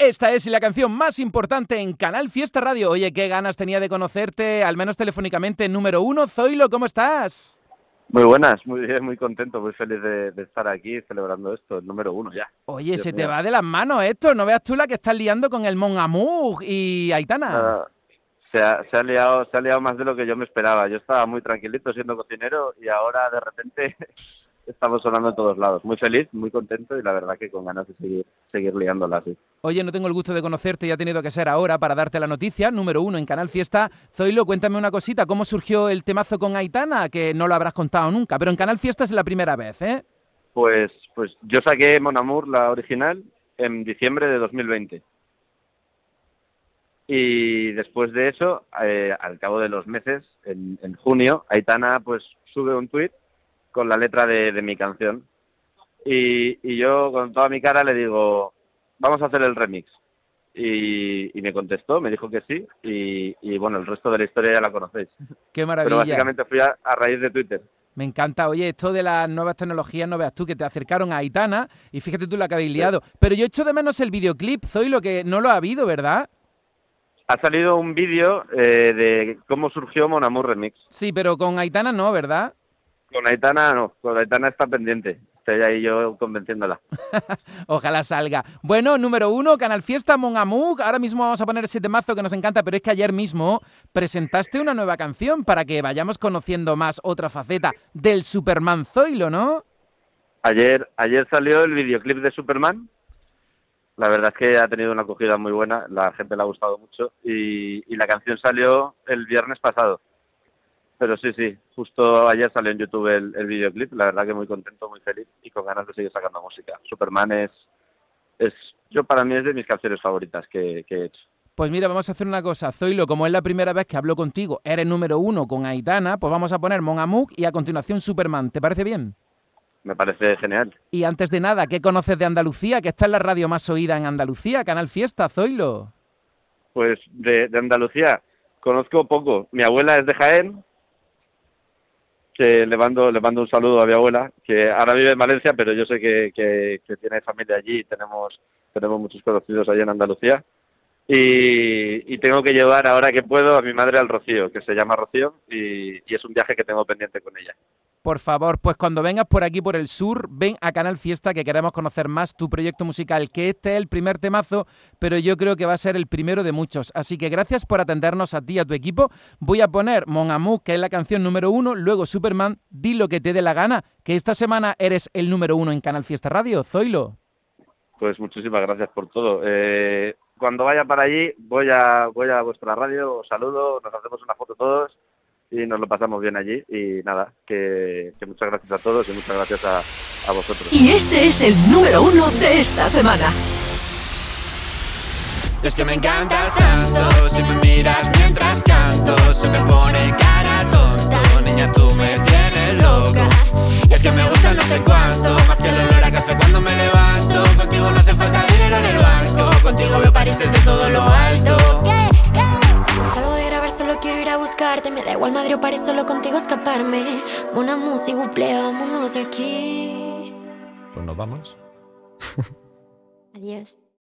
Esta es la canción más importante en Canal Fiesta Radio. Oye, qué ganas tenía de conocerte, al menos telefónicamente. Número uno, Zoilo, ¿cómo estás? Muy buenas, muy bien, muy contento, muy feliz de, estar aquí celebrando esto, el número uno ya. Oye, se te va de las manos esto, no veas tú la que estás liando con el Mon Amour y Aitana. Ah, se, ha, se, ha liado, se ha liado más de lo que yo me esperaba. Yo estaba muy tranquilito siendo cocinero y ahora de repente estamos sonando en todos lados. Muy feliz, muy contento y la verdad que con ganas de seguir, seguir liándola así. Oye, no tengo el gusto de conocerte y ha tenido que ser ahora para darte la noticia. Número uno en Canal Fiesta. Zoilo, cuéntame una cosita. ¿Cómo surgió el temazo con Aitana? Que no lo habrás contado nunca, pero en Canal Fiesta es la primera vez, ¿eh? Pues, pues yo saqué Mon Amour, la original, en diciembre de 2020. Y después de eso, eh, al cabo de los meses, en, en junio, Aitana pues sube un tuit con la letra de, mi canción. Y, yo con toda mi cara le digo, vamos a hacer el remix. Y, me contestó, me dijo que sí, y, bueno, el resto de la historia ya la conocéis. Qué maravilla. Pero básicamente fui a, raíz de Twitter. Me encanta. Oye, esto de las nuevas tecnologías, no veas tú, que te acercaron a Aitana y fíjate tú la que habéis liado. Pero yo echo de menos el videoclip, lo que no lo ha habido, ¿verdad? Ha salido un vídeo eh, de cómo surgió Mon Amour Remix. Sí, pero con Aitana no, ¿verdad? Con Aitana no, con Aitana está pendiente. Estoy ahí yo convenciéndola. Ojalá salga. Bueno, número uno, Canal Fiesta Mon Ahora mismo vamos a poner ese temazo que nos encanta, pero es que ayer mismo presentaste una nueva canción para que vayamos conociendo más otra faceta del Superman Zoilo, ¿no? Ayer, ayer salió el videoclip de Superman. La verdad es que ha tenido una acogida muy buena, la gente le ha gustado mucho y la canción salió el viernes pasado. Pero sí, sí, justo ayer salió en YouTube el, videoclip, la verdad que muy contento, muy feliz y con ganas de seguir sacando música. Superman es, es yo para mí es de mis canciones favoritas que, he hecho. Pues mira, vamos a hacer una cosa. Zoilo, como es la primera vez que hablo contigo, eres número uno con Aitana, pues vamos a poner Mon Amouk y a continuación Superman. ¿Te parece bien? Me parece genial. Y antes de nada, ¿qué conoces de Andalucía? Que está en la radio más oída en Andalucía, Canal Fiesta, Zoilo. Pues de, de Andalucía conozco poco. Mi abuela es de Jaén, que le mando, le mando un saludo a mi abuela, que ahora vive en Valencia, pero yo sé que, que, tiene familia allí y tenemos, tenemos muchos conocidos allí en Andalucía. Y, tengo que llevar ahora que puedo a mi madre al Rocío, que se llama Rocío, y es un viaje que tengo pendiente con ella. Por favor, pues cuando vengas por aquí, por el sur, ven a Canal Fiesta, que queremos conocer más tu proyecto musical, que este es el primer temazo, pero yo creo que va a ser el primero de muchos. Así que gracias por atendernos a ti y a tu equipo. Voy a poner Mon Amour, que es la canción número uno, luego Superman, di lo que te dé la gana, que esta semana eres el número uno en Canal Fiesta Radio. Zoilo. Pues muchísimas gracias por todo. Eh, cuando vaya para allí, voy a, voy a vuestra radio, os saludo, nos hacemos una foto todos y nos lo pasamos bien allí. Y nada, que, muchas gracias a todos y muchas gracias a, a vosotros. Y este es el número uno de esta semana. Es que me encantas tanto, si me buscarte. Me da igual Madrid o París, solo contigo escaparme. Una música, vámonos de aquí. Pues nos vamos. Adiós.